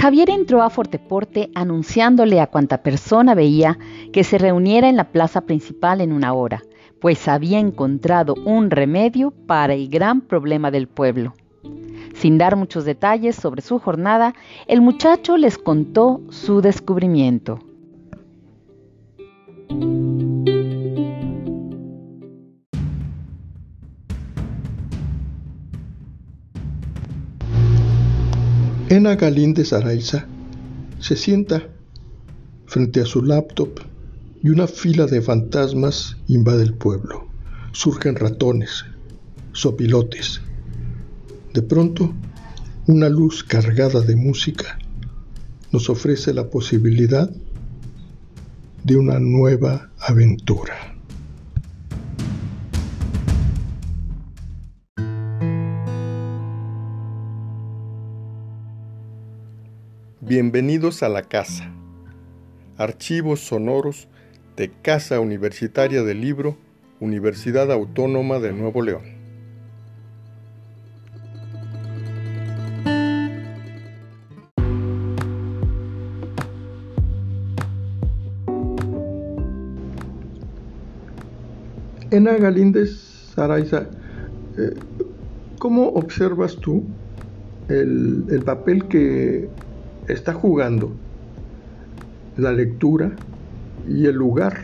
Javier entró a Forteporte anunciándole a cuanta persona veía que se reuniera en la plaza principal en una hora, pues había encontrado un remedio para el gran problema del pueblo. Sin dar muchos detalles sobre su jornada, el muchacho les contó su descubrimiento. Ena Galíndez Araiza se sienta frente a su laptop y una fila de fantasmas invade el pueblo. Surgen ratones, sopilotes. De pronto, una luz cargada de música nos ofrece la posibilidad de una nueva aventura. Bienvenidos a la casa. Archivos sonoros de Casa Universitaria del Libro, Universidad Autónoma de Nuevo León. Ena Galíndez Saraiza, eh, ¿cómo observas tú el, el papel que está jugando la lectura y el lugar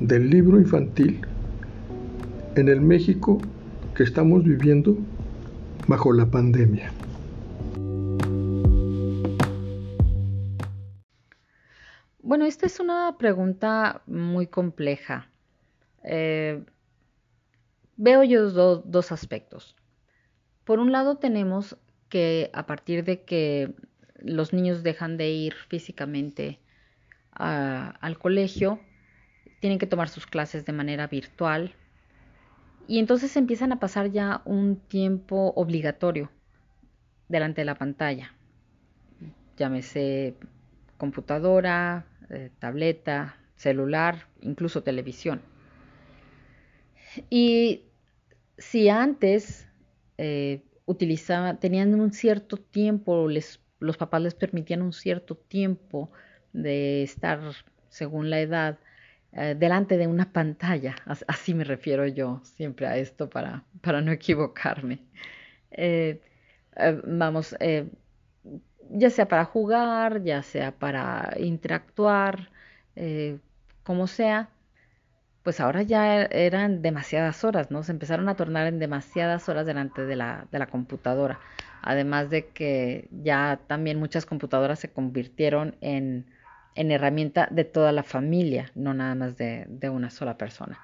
del libro infantil en el México que estamos viviendo bajo la pandemia. Bueno, esta es una pregunta muy compleja. Eh, veo yo dos aspectos. Por un lado tenemos que a partir de que los niños dejan de ir físicamente al colegio, tienen que tomar sus clases de manera virtual y entonces empiezan a pasar ya un tiempo obligatorio delante de la pantalla. Llámese computadora, eh, tableta, celular, incluso televisión. Y si antes eh, utilizaban, tenían un cierto tiempo, les los papás les permitían un cierto tiempo de estar, según la edad, eh, delante de una pantalla. Así me refiero yo siempre a esto para, para no equivocarme. Eh, eh, vamos, ya sea para jugar, ya sea para interactuar, como sea, pues ahora ya eran demasiadas horas, ¿no? Se empezaron a tornar en demasiadas horas delante de la, de la computadora. Además de que ya también muchas computadoras se convirtieron en, en herramienta de toda la familia, no nada más de, de una sola persona.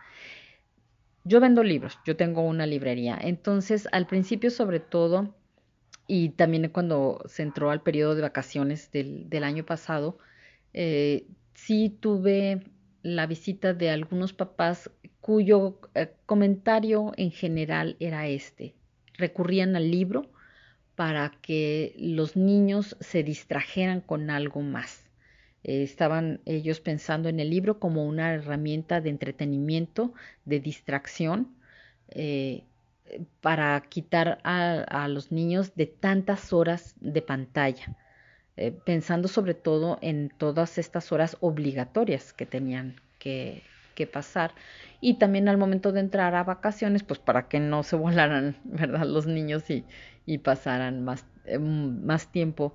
Yo vendo libros, yo tengo una librería. Entonces, al principio sobre todo, y también cuando se entró al periodo de vacaciones del, del año pasado, eh, sí tuve la visita de algunos papás cuyo eh, comentario en general era este. Recurrían al libro para que los niños se distrajeran con algo más. Eh, estaban ellos pensando en el libro como una herramienta de entretenimiento, de distracción, eh, para quitar a, los niños de tantas horas de pantalla, eh, pensando sobre todo en todas estas horas obligatorias que tenían que, pasar y también al momento de entrar a vacaciones, pues para que no se volaran, ¿verdad? Los niños y, pasaran más, eh, más tiempo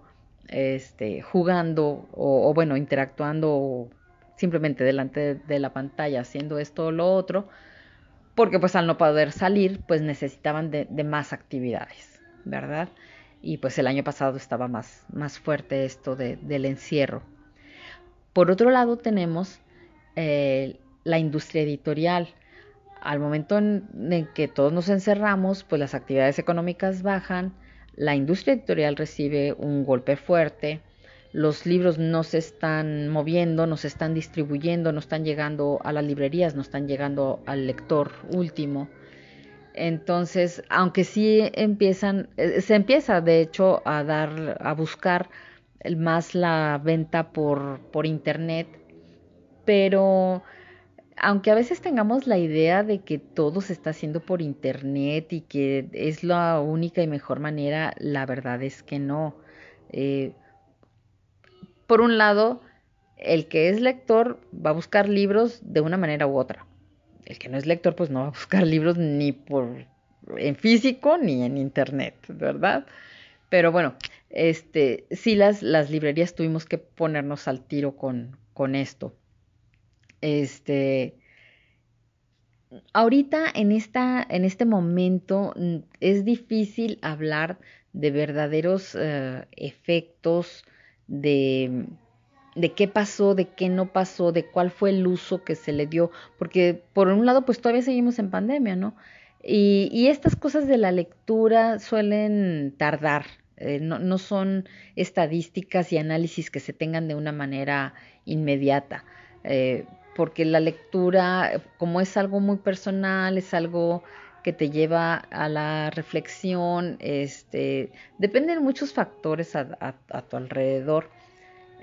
este, jugando o, bueno, interactuando simplemente delante de, la pantalla haciendo esto o lo otro, porque pues al no poder salir, pues necesitaban de, más actividades, ¿verdad? Y pues el año pasado estaba más, más fuerte esto del encierro. Por otro lado tenemos eh, la industria editorial al momento en, que todos nos encerramos, pues las actividades económicas bajan, la industria editorial recibe un golpe fuerte, los libros no se están moviendo, no se están distribuyendo, no están llegando a las librerías, no están llegando al lector último. Entonces, aunque sí empiezan, eh, se empieza de hecho a dar, a buscar más la venta por, por internet, pero aunque a veces tengamos la idea de que todo se está haciendo por internet y que es la única y mejor manera, la verdad es que no. Eh, por un lado, el que es lector va a buscar libros de una manera u otra. El que no es lector, pues no va a buscar libros ni por en físico ni en internet, ¿verdad? Pero bueno, este, sí las, las librerías tuvimos que ponernos al tiro con, con esto. Este, ahorita en, esta, en este momento mm, es difícil hablar de verdaderos eh, efectos de, de qué pasó, de qué no pasó, de cuál fue el uso que se le dio, porque por un lado pues todavía seguimos en pandemia, ¿no? Y, y estas cosas de la lectura suelen tardar, eh, no, no, son estadísticas y análisis que se tengan de una manera inmediata. Eh, porque la lectura, como es algo muy personal, es algo que te lleva a la reflexión, este, dependen muchos factores a, tu alrededor.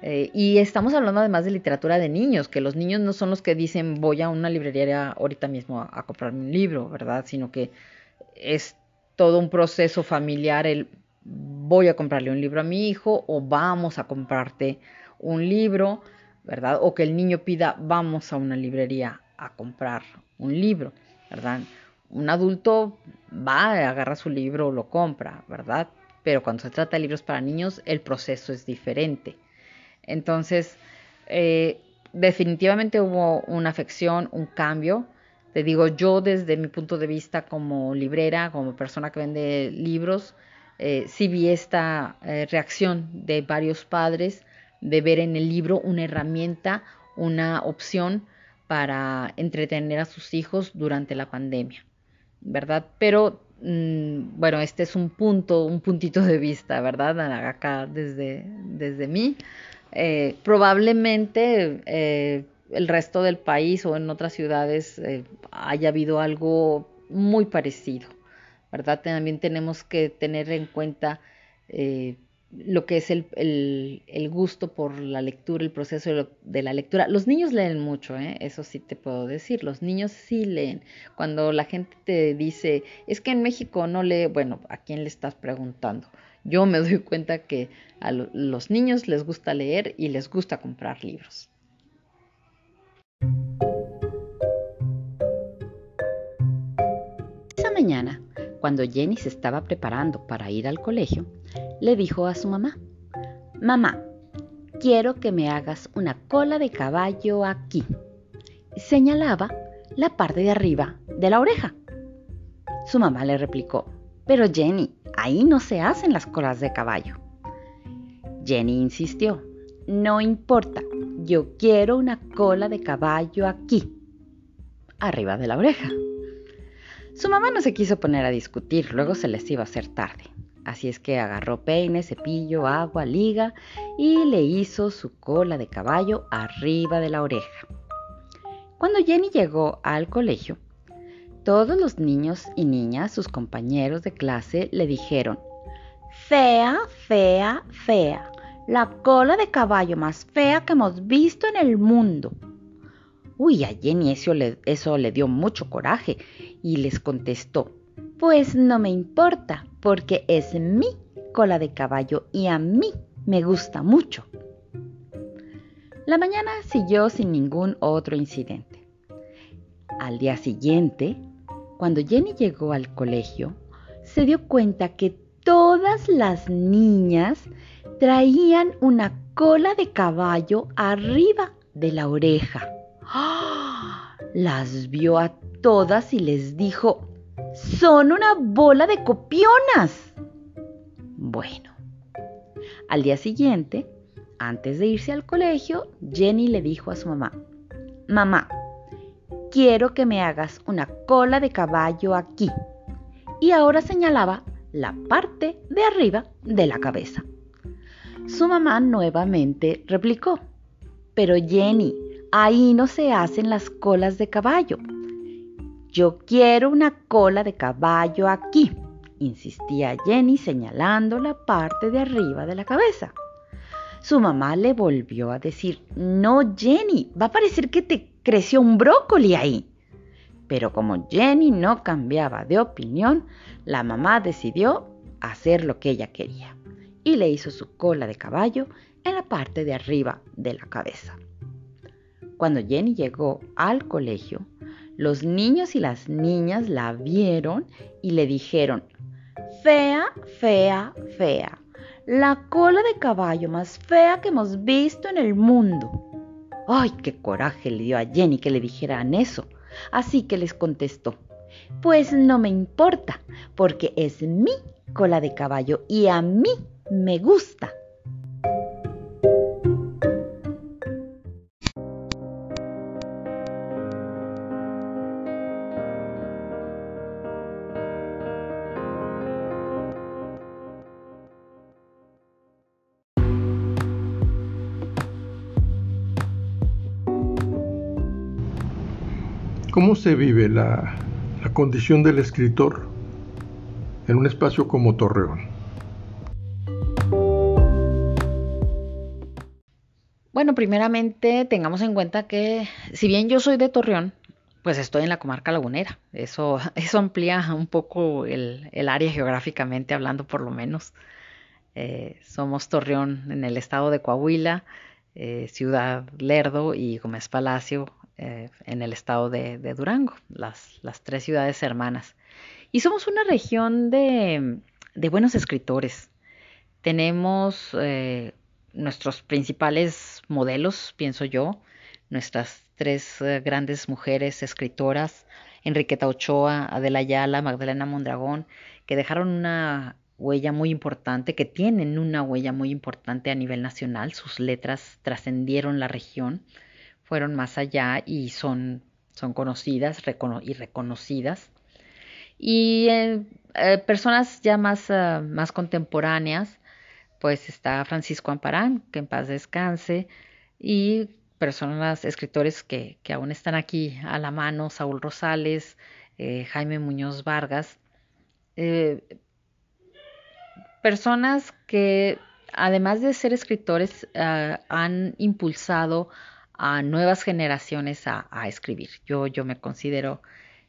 Eh, y estamos hablando además de literatura de niños, que los niños no son los que dicen voy a una librería ahorita mismo a, a comprarme un libro, ¿verdad? Sino que es todo un proceso familiar, el voy a comprarle un libro a mi hijo o vamos a comprarte un libro. ¿verdad? O que el niño pida, vamos a una librería a comprar un libro, ¿verdad? Un adulto va, agarra su libro lo compra, ¿verdad? Pero cuando se trata de libros para niños, el proceso es diferente. Entonces, eh, definitivamente hubo una afección, un cambio. Te digo, yo desde mi punto de vista como librera, como persona que vende libros, eh, sí vi esta eh, reacción de varios padres de ver en el libro una herramienta, una opción para entretener a sus hijos durante la pandemia, ¿verdad? Pero mm, bueno, este es un punto, un puntito de vista, ¿verdad? Acá desde, desde mí. Eh, probablemente eh, el resto del país o en otras ciudades eh, haya habido algo muy parecido, ¿verdad? También tenemos que tener en cuenta lo que es el, el, gusto por la lectura, el proceso de, la lectura. Los niños leen mucho, ¿eh? eso sí te puedo decir, los niños sí leen. Cuando la gente te dice, es que en México no lee, bueno, ¿a quién le estás preguntando? Yo me doy cuenta que a los niños les gusta leer y les gusta comprar libros. Esa mañana, cuando Jenny se estaba preparando para ir al colegio, le dijo a su mamá, Mamá, quiero que me hagas una cola de caballo aquí. señalaba la parte de arriba de la oreja. Su mamá le replicó, Pero Jenny, ahí no se hacen las colas de caballo. Jenny insistió, No importa, yo quiero una cola de caballo aquí, arriba de la oreja. Su mamá no se quiso poner a discutir, luego se les iba a hacer tarde. Así es que agarró peine, cepillo, agua, liga y le hizo su cola de caballo arriba de la oreja. Cuando Jenny llegó al colegio, todos los niños y niñas, sus compañeros de clase, le dijeron, Fea, fea, fea, la cola de caballo más fea que hemos visto en el mundo. Uy, a Jenny eso le, eso le dio mucho coraje y les contestó, pues no me importa, porque es mi cola de caballo y a mí me gusta mucho. La mañana siguió sin ningún otro incidente. Al día siguiente, cuando Jenny llegó al colegio, se dio cuenta que todas las niñas traían una cola de caballo arriba de la oreja. Las vio a todas y les dijo, son una bola de copionas. Bueno, al día siguiente, antes de irse al colegio, Jenny le dijo a su mamá, Mamá, quiero que me hagas una cola de caballo aquí. Y ahora señalaba la parte de arriba de la cabeza. Su mamá nuevamente replicó, pero Jenny, ahí no se hacen las colas de caballo. Yo quiero una cola de caballo aquí, insistía Jenny señalando la parte de arriba de la cabeza. Su mamá le volvió a decir, no Jenny, va a parecer que te creció un brócoli ahí. Pero como Jenny no cambiaba de opinión, la mamá decidió hacer lo que ella quería y le hizo su cola de caballo en la parte de arriba de la cabeza. Cuando Jenny llegó al colegio, los niños y las niñas la vieron y le dijeron, fea, fea, fea, la cola de caballo más fea que hemos visto en el mundo. ¡Ay, qué coraje le dio a Jenny que le dijeran eso! Así que les contestó, pues no me importa, porque es mi cola de caballo y a mí me gusta. ¿Cómo se vive la, condición del escritor en un espacio como Torreón? Bueno, primeramente tengamos en cuenta que si bien yo soy de Torreón, pues estoy en la comarca lagunera. Eso, amplía un poco el, área geográficamente hablando por lo menos. Eh, somos Torreón en el estado de Coahuila, eh, Ciudad Lerdo y Gómez Palacio eh, en el estado de, Durango, las, tres ciudades hermanas. Y somos una región de, de buenos escritores. Tenemos eh, nuestros principales modelos, pienso yo, nuestras tres eh, grandes mujeres escritoras, Enriqueta Ochoa, Adela Ayala, Magdalena Mondragón, que dejaron una huella muy importante, que tienen una huella muy importante a nivel nacional. Sus letras trascendieron la región fueron más allá y son, son conocidas y reconocidas. Y eh, eh, personas ya más, ah, más contemporáneas, pues está Francisco Amparán, que en paz descanse, y personas, escritores que, que aún están aquí a la mano, Saúl Rosales, eh, Jaime Muñoz Vargas, personas que además de ser escritores ah, han impulsado a nuevas generaciones a, escribir. Yo, yo me considero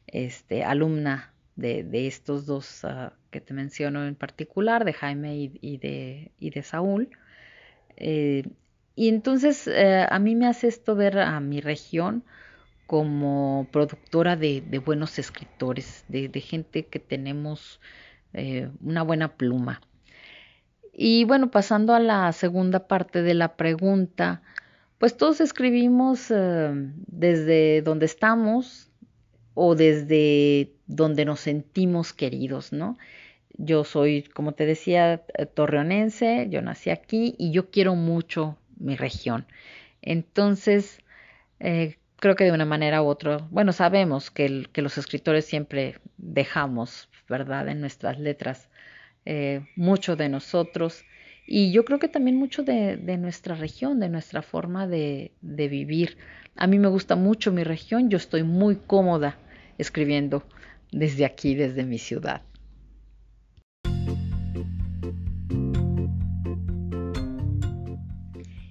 este, alumna de, estos dos ah, que te menciono en particular, de Jaime y, de, de, Saúl. Eh, y entonces eh, a mí me hace esto ver a mi región como productora de, buenos escritores, de, gente que tenemos eh, una buena pluma. Y bueno, pasando a la segunda parte de la pregunta, pues todos escribimos eh, desde donde estamos o desde donde nos sentimos queridos, ¿no? Yo soy, como te decía, eh, torreonense, yo nací aquí y yo quiero mucho mi región. Entonces, eh, creo que de una manera u otra, bueno, sabemos que, que los escritores siempre dejamos, ¿verdad?, en nuestras letras mucho de nosotros y yo creo que también mucho de, nuestra región, de nuestra forma de, de, vivir. A mí me gusta mucho mi región, yo estoy muy cómoda escribiendo desde aquí, desde mi ciudad.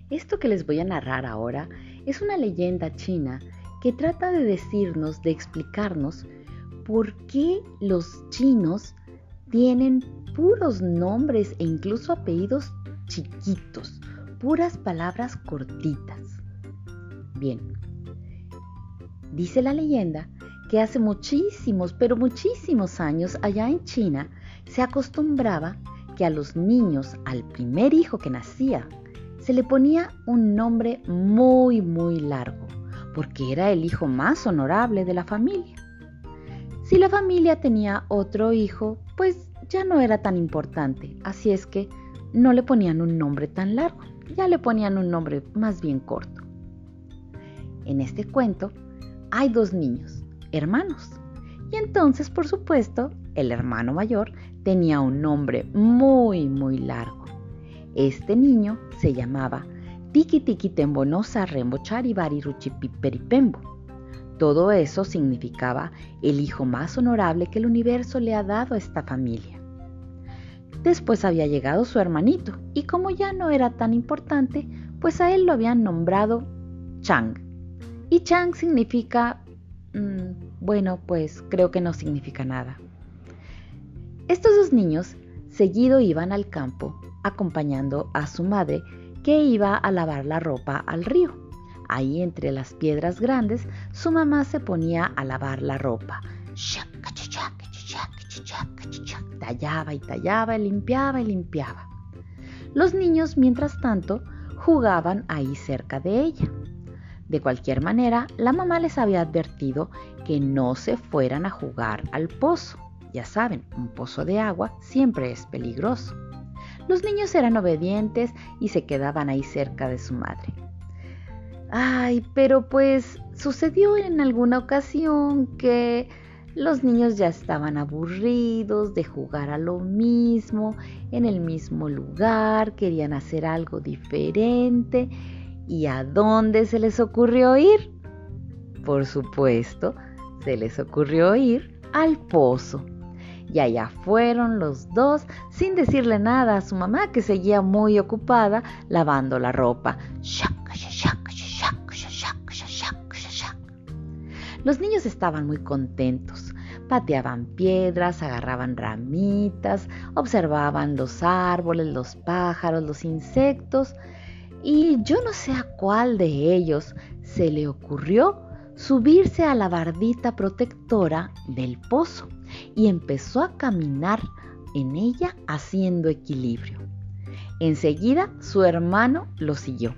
Esto que les voy a narrar ahora es una leyenda china que trata de decirnos, de explicarnos por qué los chinos tienen puros nombres e incluso apellidos chiquitos, puras palabras cortitas. Bien, dice la leyenda que hace muchísimos, pero muchísimos años allá en China se acostumbraba que a los niños, al primer hijo que nacía, se le ponía un nombre muy, muy largo, porque era el hijo más honorable de la familia. Si la familia tenía otro hijo, pues ya no era tan importante, así es que no le ponían un nombre tan largo, ya le ponían un nombre más bien corto. En este cuento hay dos niños, hermanos, y entonces por supuesto el hermano mayor tenía un nombre muy muy largo. Este niño se llamaba Tiki Tiki Tembonosa Rembochari Ruchipiperipembo. Todo eso significaba el hijo más honorable que el universo le ha dado a esta familia. Después había llegado su hermanito, y como ya no era tan importante, pues a él lo habían nombrado Chang. Y Chang significa... Mm, bueno, pues creo que no significa nada. Estos dos niños seguido iban al campo acompañando a su madre, que iba a lavar la ropa al río. Ahí entre las piedras grandes, su mamá se ponía a lavar la ropa. Tallaba y tallaba y limpiaba y limpiaba. Los niños, mientras tanto, jugaban ahí cerca de ella. De cualquier manera, la mamá les había advertido que no se fueran a jugar al pozo. Ya saben, un pozo de agua siempre es peligroso. Los niños eran obedientes y se quedaban ahí cerca de su madre. Ay, pero pues sucedió en alguna ocasión que los niños ya estaban aburridos de jugar a lo mismo, en el mismo lugar, querían hacer algo diferente. ¿Y a dónde se les ocurrió ir? Por supuesto, se les ocurrió ir al pozo. Y allá fueron los dos sin decirle nada a su mamá que seguía muy ocupada lavando la ropa. Los niños estaban muy contentos. Pateaban piedras, agarraban ramitas, observaban los árboles, los pájaros, los insectos. Y yo no sé a cuál de ellos se le ocurrió subirse a la bardita protectora del pozo y empezó a caminar en ella haciendo equilibrio. Enseguida su hermano lo siguió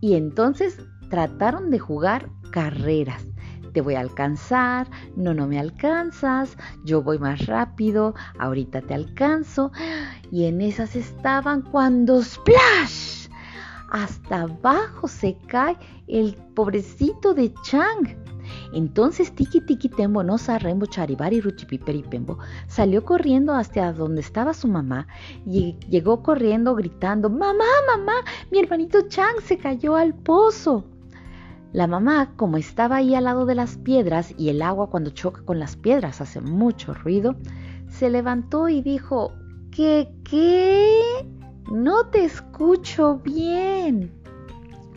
y entonces trataron de jugar carreras te voy a alcanzar, no, no me alcanzas, yo voy más rápido, ahorita te alcanzo. Y en esas estaban cuando ¡splash! Hasta abajo se cae el pobrecito de Chang. Entonces Tiki Tiki Tembo no Rembo Charibari Pembo salió corriendo hacia donde estaba su mamá y llegó corriendo gritando, mamá, mamá, mi hermanito Chang se cayó al pozo. La mamá, como estaba ahí al lado de las piedras y el agua cuando choca con las piedras hace mucho ruido, se levantó y dijo, ¿qué qué? No te escucho bien.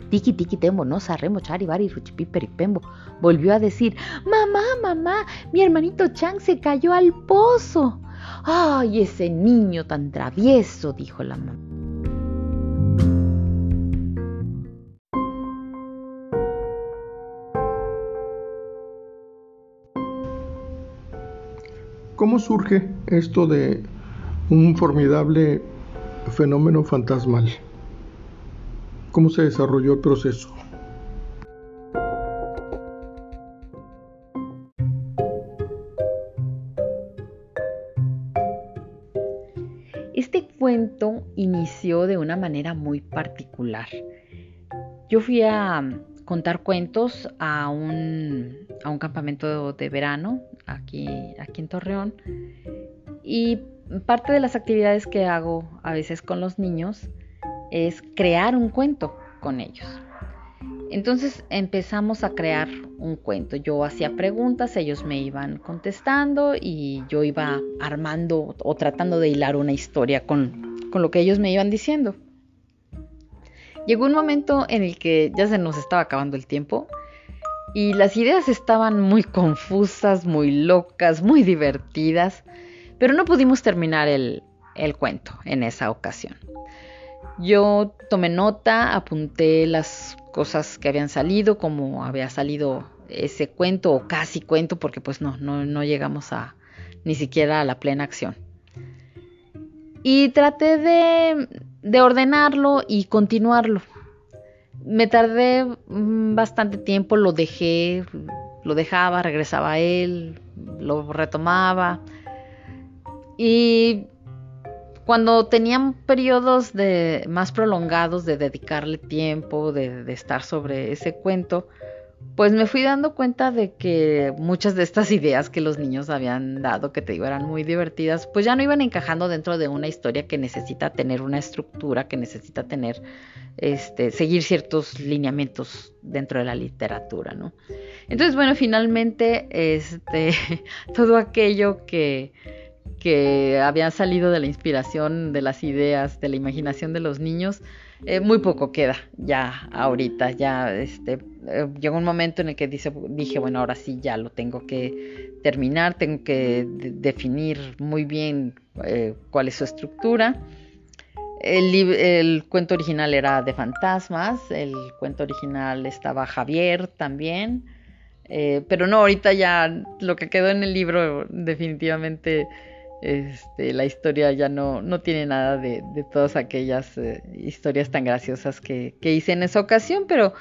Tiki tiki tembo, no sarremo charibari ruchipiperipembo. Volvió a decir, mamá, mamá, mi hermanito Chang se cayó al pozo. Ay, ese niño tan travieso, dijo la mamá. ¿Cómo surge esto de un formidable fenómeno fantasmal? ¿Cómo se desarrolló el proceso? Este cuento inició de una manera muy particular. Yo fui a contar cuentos a un, a un campamento de verano aquí, aquí en Torreón. Y parte de las actividades que hago a veces con los niños es crear un cuento con ellos. Entonces empezamos a crear un cuento. Yo hacía preguntas, ellos me iban contestando y yo iba armando o tratando de hilar una historia con, con lo que ellos me iban diciendo. Llegó un momento en el que ya se nos estaba acabando el tiempo y las ideas estaban muy confusas, muy locas, muy divertidas, pero no pudimos terminar el, cuento en esa ocasión. Yo tomé nota, apunté las cosas que habían salido, como había salido ese cuento o casi cuento, porque pues no, no, llegamos a ni siquiera a la plena acción. Y traté de ordenarlo y continuarlo me tardé mm, bastante tiempo, lo dejé, lo dejaba, regresaba a él, lo retomaba. Y cuando tenían periodos de más prolongados de dedicarle tiempo, de, de estar sobre ese cuento, pues me fui dando cuenta de que muchas de estas ideas que los niños habían dado, que te digo eran muy divertidas, pues ya no iban encajando dentro de una historia que necesita tener una estructura, que necesita tener, este, seguir ciertos lineamientos dentro de la literatura, ¿no? Entonces, bueno, finalmente, este, todo aquello que, que había salido de la inspiración, de las ideas, de la imaginación de los niños, eh, muy poco queda ya ahorita, ya este, eh, llegó un momento en el que dije, bueno, ahora sí ya lo tengo que terminar, tengo que definir muy bien eh, cuál es su estructura. El, cuento original era de fantasmas, el cuento original estaba Javier también, pero no, ahorita ya lo que quedó en el libro definitivamente este, la historia ya no, no tiene nada de, todas aquellas eh, historias tan graciosas que, hice en esa ocasión, pero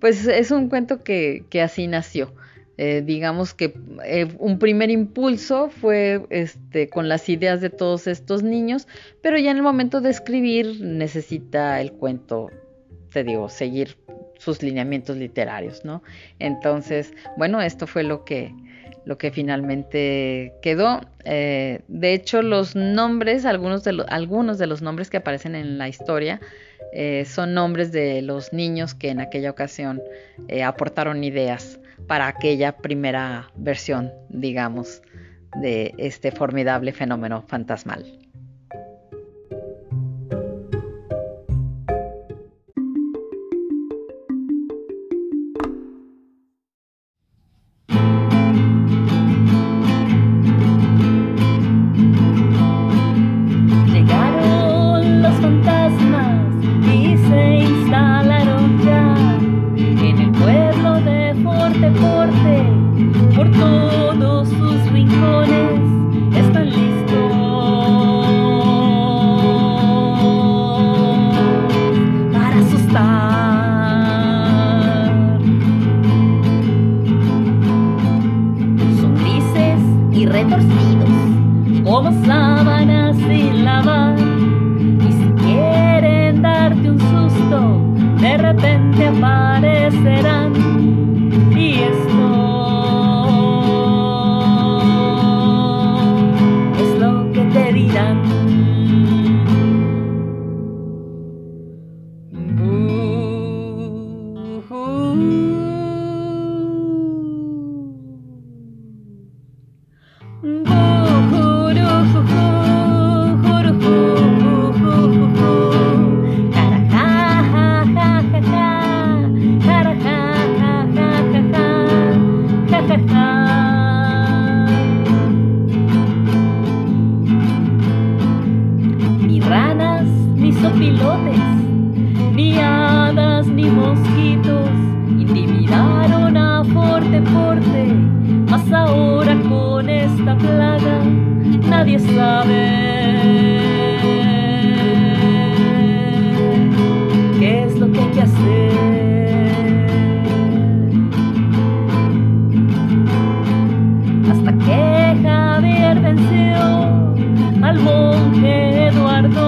pues es un cuento que, que así nació. Eh, digamos que eh, un primer impulso fue este, con las ideas de todos estos niños, pero ya en el momento de escribir necesita el cuento, te digo, seguir sus lineamientos literarios, ¿no? Entonces, bueno, esto fue lo que, lo que finalmente quedó. Eh, de hecho, los nombres, algunos de, algunos de los nombres que aparecen en la historia, son nombres de los niños que en aquella ocasión aportaron ideas para aquella primera versión, digamos, de este formidable fenómeno fantasmal. al monje Eduardo.